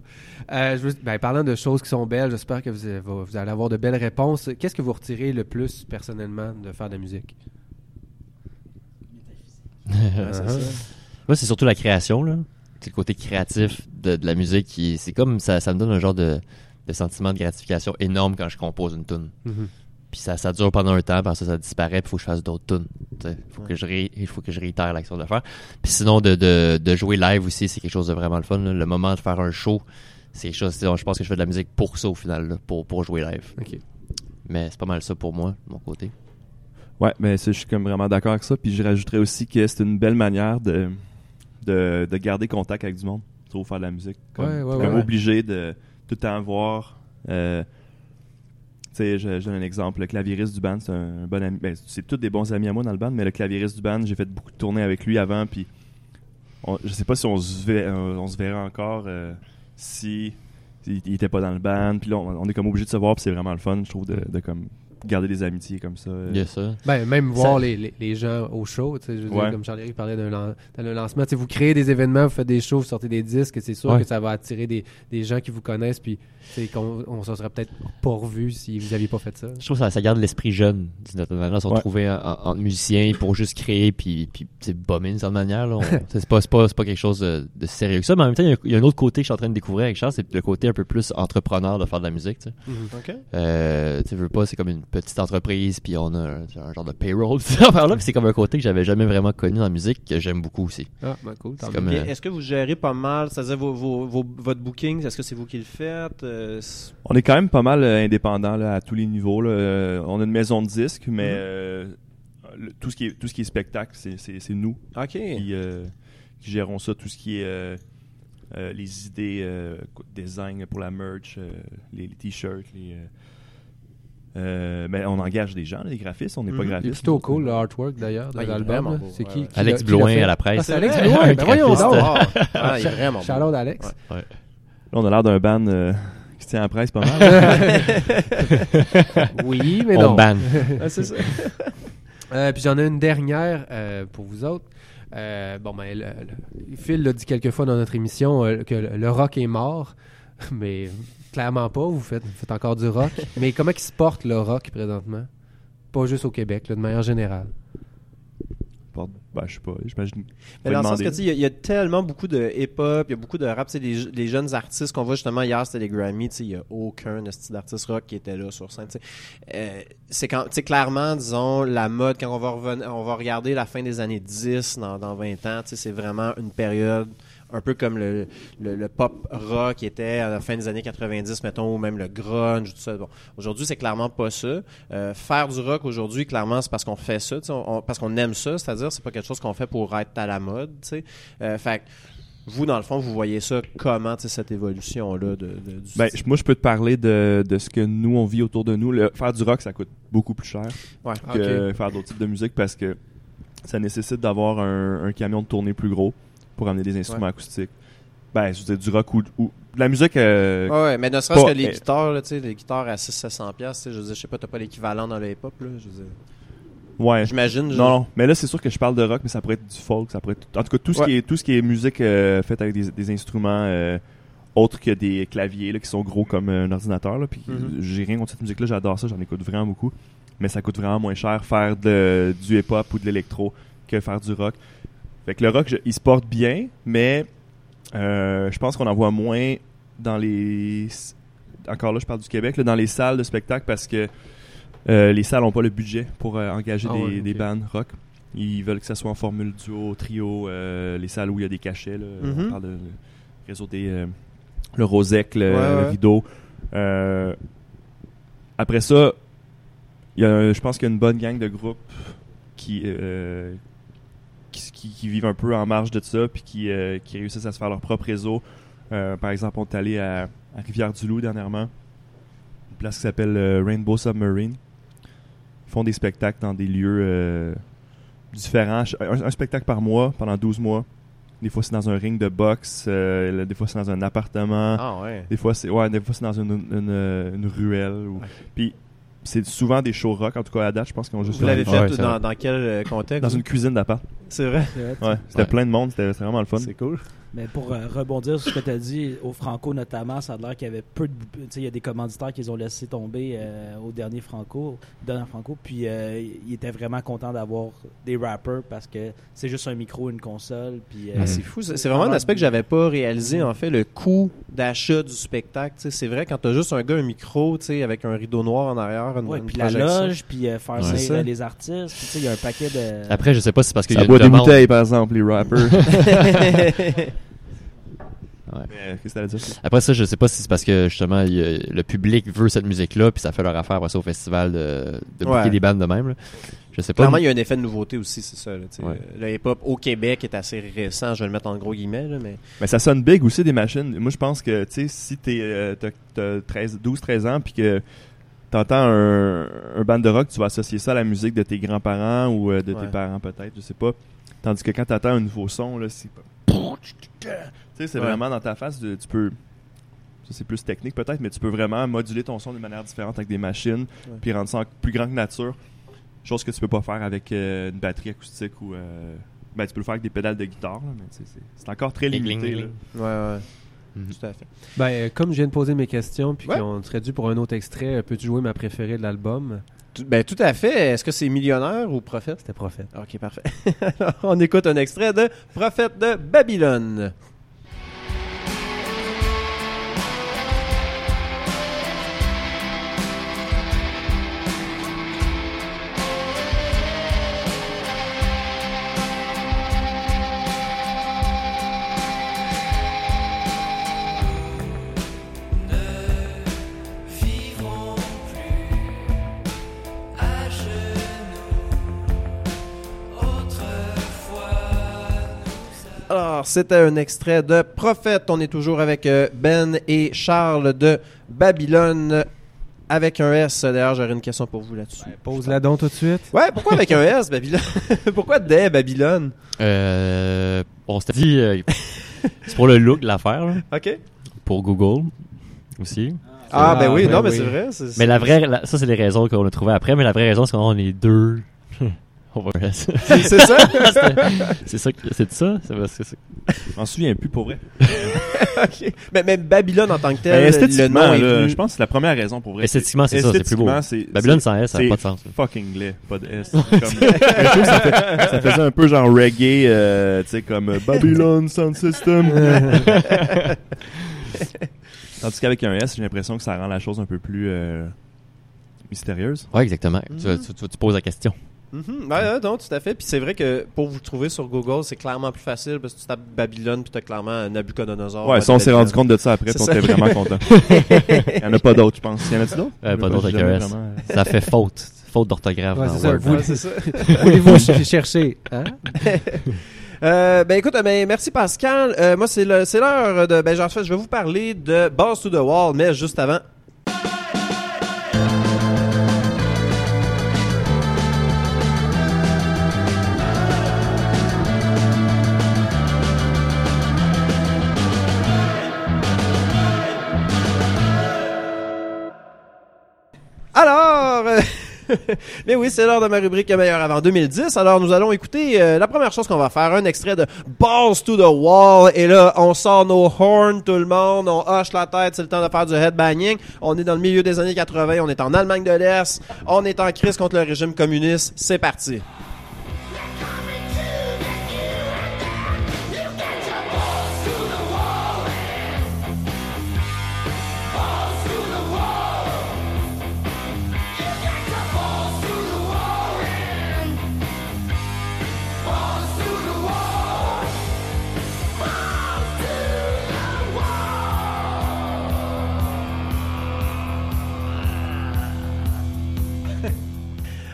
Euh, je veux- ben, parlant de choses qui sont belles, j'espère que vous, avez- vous allez avoir de belles réponses. Qu'est-ce que vous retirez le plus personnellement de faire de la musique? Ouais, c'est ça. Moi, c'est surtout la création, là. C'est le côté créatif de, de la musique qui, c'est comme ça, ça me donne un genre de, de sentiment de gratification énorme quand je compose une tune. Mhm. Puis ça, ça dure pendant un temps, parce que ça disparaît, puis il faut que je fasse d'autres tunes. Tu sais, faut que je ré- il faut que je réitère l'action de le faire. Puis sinon, de, de, de jouer live aussi, c'est quelque chose de vraiment le fun. là. Le moment de faire un show, c'est quelque chose. Je pense que je fais de la musique pour ça au final, là, pour, pour jouer live. Mais c'est pas mal ça pour moi, de mon côté. Ouais, mais ça, je suis comme vraiment d'accord avec ça. Puis je rajouterais aussi que c'est une belle manière de, de, de garder contact avec du monde. Trouve faire de la musique. Comme, Ouais, ouais, comme ouais. obligé de tout le temps voir. Euh, je, donne un exemple. Le claviériste du band, c'est un, bon ami. Ben, c'est tous des bons amis à moi dans le band, mais le claviériste du band, j'ai fait beaucoup de tournées avec lui avant. Puis on- je sais pas si on se, ver- verra encore euh, si était pas dans le band. Puis là, on, est comme obligé de se voir. Puis c'est vraiment le fun, je trouve, de comme garder des amitiés comme ça. A ça. Ben, même Ça- voir les, les, les gens au show, tu sais, je veux dire, Ouais. comme Charles-Éric parlait d'un lan- lancement, tu sais, vous créez des événements, vous faites des shows, vous sortez des disques, c'est sûr Ouais. que ça va attirer des, des gens qui vous connaissent, puis qu'on on se serait peut-être pas revu si vous aviez pas fait ça. Je trouve que ça, ça garde l'esprit jeune, d'une certaine manière, se Ouais. retrouver en- en- entre musiciens pour juste créer puis, puis c'est bomber d'une certaine manière. là. On- c'est pas, c'est pas, c'est pas quelque chose de, de sérieux que ça, mais en même temps, il y a- il y, a un autre côté que je suis en train de découvrir avec Charles, c'est le côté un peu plus entrepreneur de faire de la musique. Tu sais. OK. Euh, tu veux pas, c'est comme une petite entreprise, puis on a un, un genre de payroll, ça, là, puis c'est comme un côté que j'avais jamais vraiment connu dans la musique, que j'aime beaucoup aussi. Ah, ben cool. euh, Est-ce que vous gérez pas mal, c'est-à-dire vos, vos, vos- votre booking, est-ce que c'est vous qui le faites? Euh, On est quand même pas mal euh, indépendant là, à tous les niveaux. là. On a une maison de disques, mais le- tout, ce qui est, tout ce qui est spectacle, c'est, nous qui, euh, qui gérons ça. Tout ce qui est euh, euh, les idées, euh, design pour la merch, euh, les, les t-shirts, les, euh, Euh, mais on engage des gens, les graphistes, on n'est pas Mhm. Il est graphistes. plutôt cool, le artwork d'ailleurs de Ah, est l'album. C'est qui, Alex Blouin à la Ah, presse. c'est Alex Blouin, un ben voyons graphiste. donc. Ah, il est vraiment Shout out Alex. Ouais. Là, on a l'air d'un band euh, qui tient à la presse pas mal. Oui, mais On non. banne. Ah, c'est ça. Euh, puis j'en ai une dernière euh, pour vous autres. Euh, bon, ben, le- le- Phil l'a dit quelques fois dans notre émission euh, que le, le rock est mort, mais clairement pas. Vous faites, vous faites encore du rock. mais comment il se porte le rock présentement? Pas juste au Québec, là, de manière générale. Porte- ben, je sais pas, j'imagine. Mais dans le sens que, tu sais, il y, a- il y a tellement beaucoup de hip-hop, il y a beaucoup de rap. Tu sais, les, les jeunes artistes qu'on voit justement hier, c'était les Grammy. Tu sais, il y a aucun style d'artiste rock qui était là sur scène. tu sais. Euh, c'est quand, tu sais, clairement, disons, la mode, quand on va, revenir, on va regarder la fin des années 10, dans, dans 20 ans, tu sais, c'est vraiment une période un peu comme le, le, le pop rock qui était à la fin des années 90, mettons, ou même le grunge, tout ça. Bon, aujourd'hui, c'est clairement pas ça. Euh, faire du rock aujourd'hui, clairement, c'est parce qu'on fait ça, on- on- parce qu'on aime ça, c'est-à-dire, c'est pas quelque chose qu'on fait pour être à la mode, tu sais. Euh, fait vous, dans le fond, vous voyez ça comment, cette évolution-là de, de- du Ben, moi, je peux te parler de, de ce que nous, on vit autour de nous. Le- faire du rock, ça coûte beaucoup plus cher Ouais. que faire d'autres types de musique parce que ça nécessite d'avoir un, un camion de tournée plus gros pour amener des instruments acoustiques. Ben, je veux dire, du rock ou, ou de la musique. euh, Ouais, ouais, mais ne serait-ce que les guitares, là, tu sais, les guitares à 600-700$, piastres, tu sais, je veux dire, je sais pas, t'as pas l'équivalent dans le hip-hop, là, je veux dire. ouais. J'imagine. je- Non, non, mais là c'est sûr que je parle de rock, mais ça pourrait être du folk, ça pourrait être... en tout cas tout ce Ouais. qui est tout ce qui est musique euh, faite avec des, des instruments euh, autres que des claviers là, qui sont gros comme un ordinateur là, puis Mhm. j'ai rien contre cette musique là, j'adore ça, j'en écoute vraiment beaucoup, mais ça coûte vraiment moins cher faire de, du hip-hop ou de l'électro que faire du rock. Fait que le rock, je- il se porte bien, mais euh, je pense qu'on en voit moins dans les encore là je parle du Québec là, dans les salles de spectacle parce que euh, les salles n'ont pas le budget pour euh, engager Ah des, ouais, des ok. bandes rock. Ils veulent que ça soit en formule duo, trio, les salles où il y a des cachets. Là, Mhm. On parle de le réseau des. le Rosec, le, Ouais, le Rideau. Après ça, il y a, je pense qu'il y a une bonne gang de groupes qui, euh, qui, qui- qui vivent un peu en marge de ça puis qui, euh, qui réussissent à se faire leur propre réseau. Euh, par exemple, on est allé à, à Rivière-du-Loup dernièrement, une place qui s'appelle euh, Rainbow Submarine. Ils font des spectacles dans des lieux différents. Un, un spectacle par mois pendant 12 mois. Des fois, c'est dans un ring de boxe. des fois, c'est dans un appartement. Ah, ouais. Des fois, c'est ouais, des fois c'est dans une, une, une ruelle. ou- Puis c'est souvent des shows rock. En tout cas, à date, je pense qu'ils ont juste Vous l'avez fait Ouais, dans, dans quel contexte? Dans une cuisine d'appart. C'est vrai. Ouais, c'était Ouais. plein de monde. C'était vraiment le fun. C'est cool. Mais pour euh, rebondir sur ce que tu as dit, au Franco notamment, ça a l'air qu'il y avait peu de. Tu sais, il y a des commanditaires qu'ils ont laissé tomber euh, au dernier Franco, dernier Franco, puis euh, ils étaient vraiment contents d'avoir des rappers parce que c'est juste un micro, une console, puis. euh, Ah, c'est fou. C'est vraiment un aspect que j'avais pas réalisé, en fait, le coût d'achat du spectacle. Tu sais, C'est vrai, quand t'as juste un gars, un micro, tu sais, avec un rideau noir en arrière, une, Ouais, une puis la loge, puis euh, faire Ouais. ça. les artistes, puis tu sais, il y a un paquet de. Après, je sais pas si c'est parce qu'il y a une boit des bouteilles, par exemple, les rappers. Ouais. Mais, Qu'est-ce que t'allais dire? Après ça, je sais pas si c'est parce que justement il le public veut cette musique-là, puis ça fait leur affaire après ça au festival de, de Ouais. des bandes de même. là. Je sais pas. Clairement, il y a un effet de nouveauté aussi, c'est ça. là, tu. Ouais. Le hip-hop au Québec est assez récent, je vais le mettre en gros guillemets, là, mais Mais ça sonne big aussi des machines. Moi, je pense que, tu si t'es, euh, t'as, t'as 13, 12, 13 ans, puis que t'entends un, un band de rock, tu vas associer ça à la musique de tes grands-parents ou euh, de Ouais. tes parents, peut-être, je sais pas. Tandis que quand t'entends un nouveau son, là, c'est pas... Tu sais, c'est Ouais. vraiment dans ta face, de- tu peux... Ça, c'est plus technique, peut-être, mais tu peux vraiment moduler ton son d'une manière différente avec des machines, Ouais. puis rendre ça en- plus grand que nature. Chose que tu peux pas faire avec euh, une batterie acoustique ou... euh, Ben, tu peux le faire avec des pédales de guitare, là, mais tu sais, c'est, c'est encore très limité. gling, là. ouais, ouais, Mhm. tout à fait. Ben, euh, comme je viens de poser mes questions, puis Ouais. qu'on serait dû pour un autre extrait, euh, peux-tu jouer ma préférée de l'album? Tout, ben, tout à fait. Est-ce que c'est millionnaire ou prophète? C'était Prophète. Ok, parfait. Alors, on écoute un extrait de Prophète de Babylone. C'était un extrait de Prophète. On est toujours avec euh, Ben et Charles de Babylone. avec un S D'ailleurs, j'aurais une question pour vous là-dessus. Pose-la donc tout de suite. Ouais, pourquoi avec un S, Babylone? Pourquoi des Babylone? Euh, on s'était dit, euh, c'est pour le look de l'affaire, là, Ok. pour Google aussi. Ah, ben Ah, oui, ben non, mais c'est vrai. c'est- Mais la vraie, la- ça c'est les raisons qu'on a trouvées après, mais la vraie raison c'est qu'on est deux. On va rester. c'est ça? C'est ça, c'est ça, c'est parce que c'est- Je m'en souviens plus pour vrai. Ok. mais, mais Babylone en tant que Ben, tel, le esthétiquement, nom est là, plus- je pense que c'est la première raison pour vrai. Esthétiquement, c'est ça, c'est plus beau. Babylone sans S, ça n'a pas de sens. fucking laid, pas de S. Comme- je ça, fait- ça faisait un peu genre reggae, euh, tu sais, comme euh, Babylon Sound System. Tandis qu'avec un S, j'ai l'impression que ça rend la chose un peu plus euh, mystérieuse. Ouais, exactement. Tu, tu- tu- tu poses la question. Mhm. Ouais, ouais, non, tout à fait. Puis c'est vrai que pour vous trouver sur Google, c'est clairement plus facile parce que tu tapes Babylone puis t'as clairement Nabucodonosor. Ouais, ça, on s'est rendu compte de ça après, on était vraiment content. Il y en a pas d'autres, je pense. Il y en a-tu d'autres? Euh, pas d'autres avec un S. vraiment, euh, Ça fait faute. Faute d'orthographe Ouais, dans c'est ça. Word. Vous- Ouais, c'est ça. Voulez-vous ch- chercher hein? Euh, ben écoute, ben, merci Pascal. Euh, moi, c'est le- c'est l'heure de. Ben, en fait, je vais vous parler de Balls to the Wall, mais juste avant. mais oui, c'est l'heure de ma rubrique meilleur avant 2010. Alors, nous allons écouter euh, la première chose qu'on va faire, un extrait de Balls to the Wall. Et là, on sort nos horns, tout le monde, on hoche la tête, c'est le temps de faire du headbanging. On est dans le milieu des années 80, on est en Allemagne de l'Est, on est en crise contre le régime communiste. C'est parti.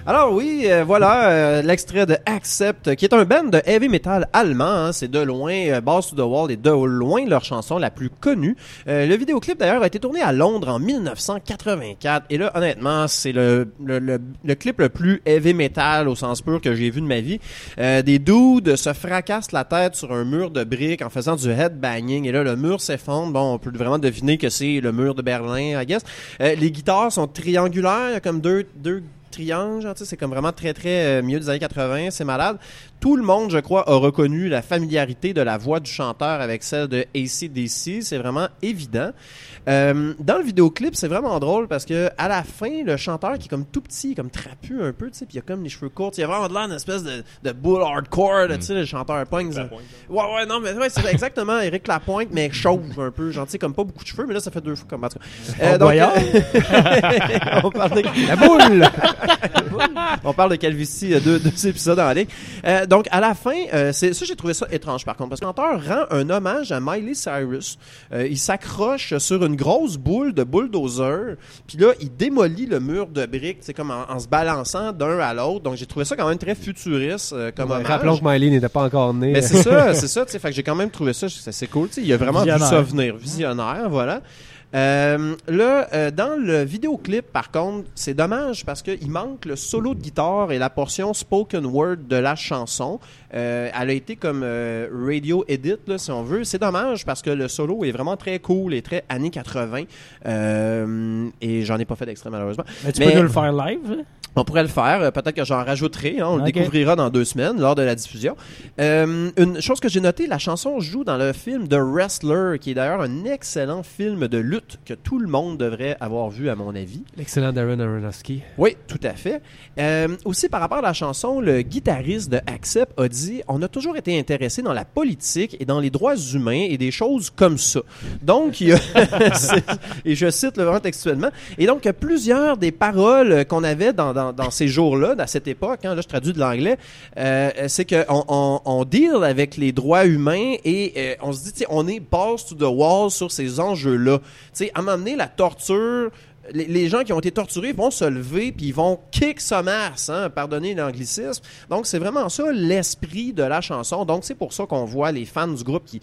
Alors oui, euh, voilà euh, l'extrait de Accept, qui est un band de heavy metal allemand. hein. c'est de loin, euh, Balls to the Wall est de loin leur chanson la plus connue. Euh, le vidéoclip d'ailleurs a été tourné à Londres en 1984. Et là, honnêtement, c'est le, le, le, clip le plus heavy metal au sens pur que j'ai vu de ma vie. Euh, des dudes se fracassent la tête sur un mur de briques en faisant du headbanging. Et là, le mur s'effondre. Bon, on peut vraiment deviner que c'est le mur de Berlin, I guess. Les guitares sont triangulaires, comme deux, deux triangle, c'est comme vraiment très très euh, des années 80, c'est malade. Tout le monde, je crois, a reconnu la familiarité de la voix du chanteur avec celle de ACDC, c'est vraiment évident. Euh, dans le vidéoclip, c'est vraiment drôle parce que à la fin, le chanteur qui est comme tout petit, comme trapu un peu, tu sais, puis il a comme les cheveux courts, il a vraiment de l'air d'une espèce de, de bull hardcore, tu sais, le chanteur punk. ça- Ouais, ouais, non, mais ouais, c'est exactement Eric Lapointe, mais chauve un peu, genre, tu sais, comme pas beaucoup de cheveux, mais là, ça fait deux fois comme en tout cas. Euh, on parle de La boule! on parle de calvitie euh, deux, deux épisodes en ligne. Euh, donc à la fin, euh, c'est ça j'ai trouvé ça étrange par contre parce que l'auteur rend un hommage à Miley Cyrus. Euh, il s'accroche sur une grosse boule de bulldozer, puis là il démolit le mur de briques, c'est comme en, en se balançant d'un à l'autre. Donc j'ai trouvé ça quand même très futuriste euh, comme Ouais, hommage. Rappelons que Miley n'était pas encore né. Mais c'est ça, c'est ça, tu sais, fait que j'ai quand même trouvé ça, c'est cool, tu sais, il a vraiment vu ça venir, visionnaire, voilà. Euh, là, euh, dans le vidéoclip, par contre, c'est dommage parce qu'il manque le solo de guitare et la portion spoken word de la chanson. Euh, elle a été comme euh, radio edit, là, si on veut. C'est dommage parce que le solo est vraiment très cool et très années 80. Euh, et j'en ai pas fait d'extrait malheureusement. Mais tu Mais- peux nous le faire live? On pourrait le faire. euh, Peut-être que j'en rajouterai. hein, on le découvrira dans deux semaines lors de la diffusion. Euh, une chose que j'ai notée, la chanson joue dans le film The Wrestler, qui est d'ailleurs un excellent film de lutte que tout le monde devrait avoir vu à mon avis. L'excellent Darren Aronofsky. Oui, tout à fait. Euh, aussi, par rapport à la chanson, le guitariste de Accept a dit On a toujours été intéressé dans la politique et dans les droits humains et des choses comme ça. Donc, il y a- et je cite le vraiment textuellement. Et donc, plusieurs des paroles qu'on avait dans, ces jours-là, à cette époque, hein, là, je traduis de l'anglais, euh, c'est qu'on on, deal avec les droits humains et euh, on se dit, on est balls to the wall sur ces enjeux-là. Tu sais, à donné, la torture les, gens qui ont été torturés vont se lever puis ils vont kick some ass, hein, l'anglicisme. Donc c'est vraiment ça l'esprit de la chanson. Donc c'est pour ça qu'on voit les fans du groupe qui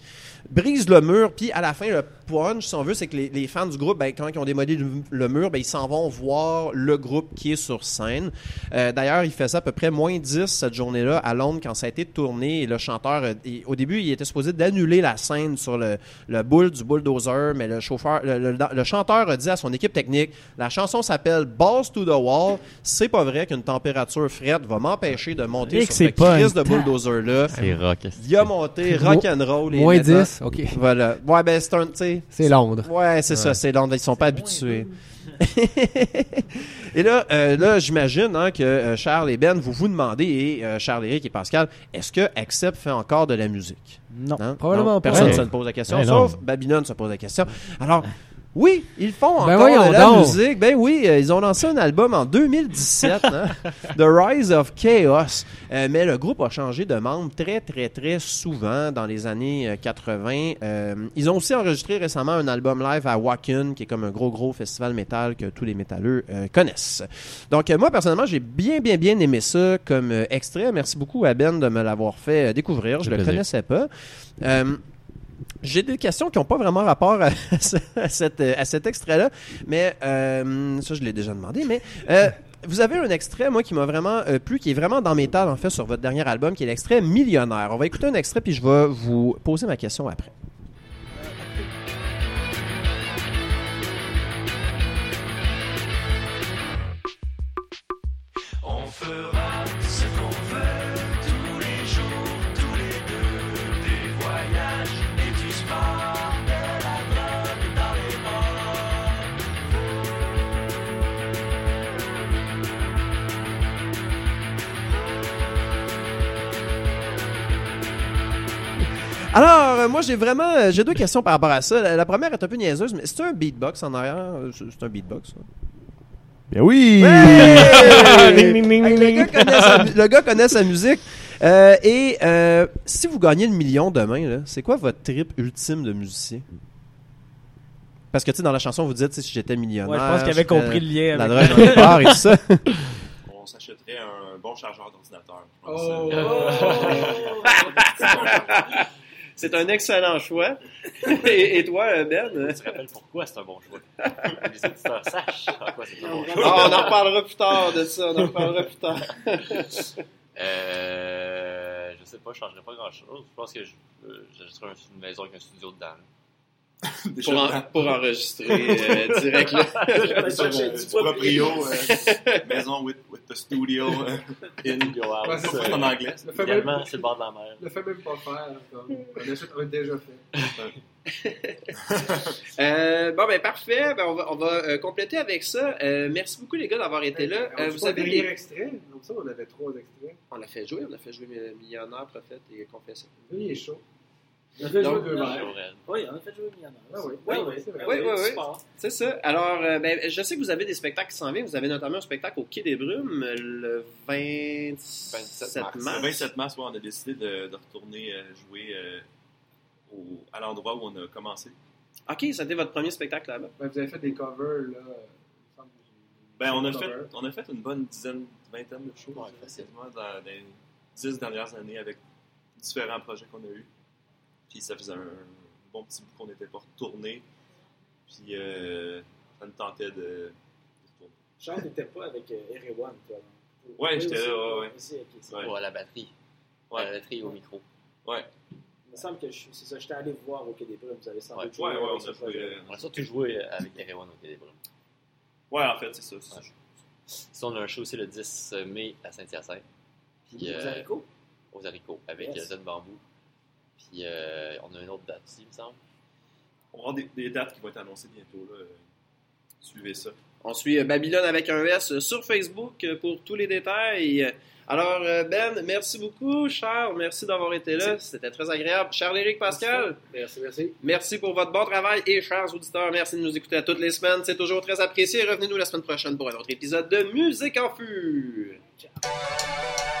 brisent le mur puis à la fin le punch si on veut c'est que les, fans du groupe ben, quand ils ont démoli le, mur ben, ils s'en vont voir le groupe qui est sur scène. Euh, D'ailleurs il faisait à peu près moins 10 cette journée-là à Londres quand ça a été tourné et le chanteur euh, au début il était supposé d'annuler la scène sur le, le boule du bulldozer mais le chauffeur le chanteur a dit à son équipe technique la chanson s'appelle Balls to the Wall. C'est pas vrai qu'une température frette va m'empêcher de monter Et sur que ce c'est pas crise de bulldozer là. C'est rock. Il a monté rock and roll et Moins maintenant- 10, ok. Voilà. Ouais ben c'est un tu sais C'est Londres. Ouais, c'est ça, c'est Londres. Ils sont pas habitués. et là, euh, là j'imagine hein, que euh, Charles et Ben, vous vous demandez, et euh, Charles, Éric et Pascal, est-ce que Accept fait encore de la musique? Non. Hein? Probablement Non, pas. Personne Ouais. se ne pose la question, Ouais, sauf non. Babylone se pose la question. Alors, oui, ils font Ben encore de la donc. musique. Ben oui, euh, ils ont lancé un album en 2017, hein, The Rise of Chaos. Euh, mais le groupe a changé de membre très, très, très souvent dans les années euh, 80. Euh, ils ont aussi enregistré récemment un album live à Wacken, qui est comme un gros, gros festival métal que tous les métalleux connaissent. Donc, moi, personnellement, j'ai bien, bien, bien aimé ça comme extrait. Merci beaucoup à Ben de me l'avoir fait découvrir. Je le plaisir. connaissais pas. Euh, j'ai des questions qui n'ont pas vraiment rapport à, à cet extrait-là, mais euh, ça, je l'ai déjà demandé. Mais euh, vous avez un extrait, moi, qui m'a vraiment euh, plu, qui est vraiment dans mes tables, en fait, sur votre dernier album, qui est l'extrait Millionnaire. On va écouter un extrait, puis je vais vous poser ma question après. On fera Alors, euh, moi, j'ai vraiment, euh, j'ai deux questions par rapport à ça. La, la première est un peu niaiseuse, mais c'est un beatbox en arrière. Euh, C'est c'est un beatbox. ça. Ben oui! Hey! Le, gars connaît sa, mu- le gars connaît sa musique. Euh, et euh, si vous gagnez le million demain, là, c'est quoi votre trip ultime de musicien? Parce que, tu sais, dans la chanson, vous dites, tu sais, si j'étais millionnaire... Ouais, je pense qu'il avait ferais compris le lien La avec drogue dans les bars et tout ça. On s'achèterait un bon chargeur d'ordinateur. Oh. C'est un excellent choix. et, et toi, Ben? Tu te rappelles pourquoi c'est un bon choix? Les auditeurs sachent en quoi c'est un bon choix. On en reparlera plus tard de ça. On en reparlera plus tard. Euh, je sais pas, je changerais pas grand chose. Je pense que je, euh, j'achèterais un- une maison avec un studio dedans. Pour, en- pour enregistrer euh, direct là. Sur, du proprio, euh, maison with, with the studio euh, in. Studio house. En anglais. Le fait même, Idéalement, c'est le bord de la mer. le fait même pas faire. Comme, on un déjà fait. Euh, bon, ben parfait. Ben, on va, on va euh, compléter avec ça. Euh, merci beaucoup, les gars, d'avoir été là. Euh, vous avez des... extrait. Comme ça, on avait trois extraits. On l'a fait jouer. On a fait jouer Millionnaire, Prophète et Confesseur. Lui, il est chaud. On a fait Donc, jouer. Oui, on a fait jouer Millionnaire. Ah oui. oui, Ah oui, oui. c'est vrai. Oui, oui, oui. C'est ça. Alors, euh, ben, je sais que vous avez des spectacles qui s'en viennent. Vous avez notamment un spectacle au Quai des Brumes le 27 mars. Le 27 mars, ouais, on a décidé de, de retourner euh, jouer euh, au- à l'endroit où on a commencé. OK, c'était votre premier spectacle là-bas. Ben, vous avez fait des covers, là. Ben, on a, fait, on a fait une bonne dizaine, vingtaine de shows Ouais, facilement dans les dix dernières années avec différents projets qu'on a eus. Puis ça faisait un bon petit bout qu'on n'était pas retourné. Puis euh, ça nous tentait de, de retourner. Charles n'était pas avec euh, Erewan, toi. Ouais, Oui, j'étais aussi, là, ouais, ouais. aussi, ok, c'est Ouais. Ou à la batterie. Ouais. À la batterie et au micro. Ouais, Il me semble que je- c'est ça, j'étais allé voir au Quai des Brumes. Vous avez sans Ouais, doute ouais, joué ouais, avec on a joué. euh, On a surtout joué avec Erewan au Brumes. Ouais, en fait, c'est ça. Ouais. Sinon, on a un show aussi le 10 mai à Saint-Hyacinthe. Puis, Aux euh, haricots? aux haricots, avec Yes. euh, Zen Bambou. Puis, euh, on a une autre date aussi, il me semble. On va avoir des, des dates qui vont être annoncées bientôt. Là. Suivez ça. On suit euh, Babylone avec un S sur Facebook euh, pour tous les détails. Alors, Ben, merci beaucoup. Charles, merci d'avoir été là. C'était très agréable. Charles-Éric Pascal, Merci, merci. merci pour votre bon travail. Et chers auditeurs, merci de nous écouter à toutes les semaines. C'est toujours très apprécié. Revenez-nous la semaine prochaine pour un autre épisode de Musique en Fût. Thank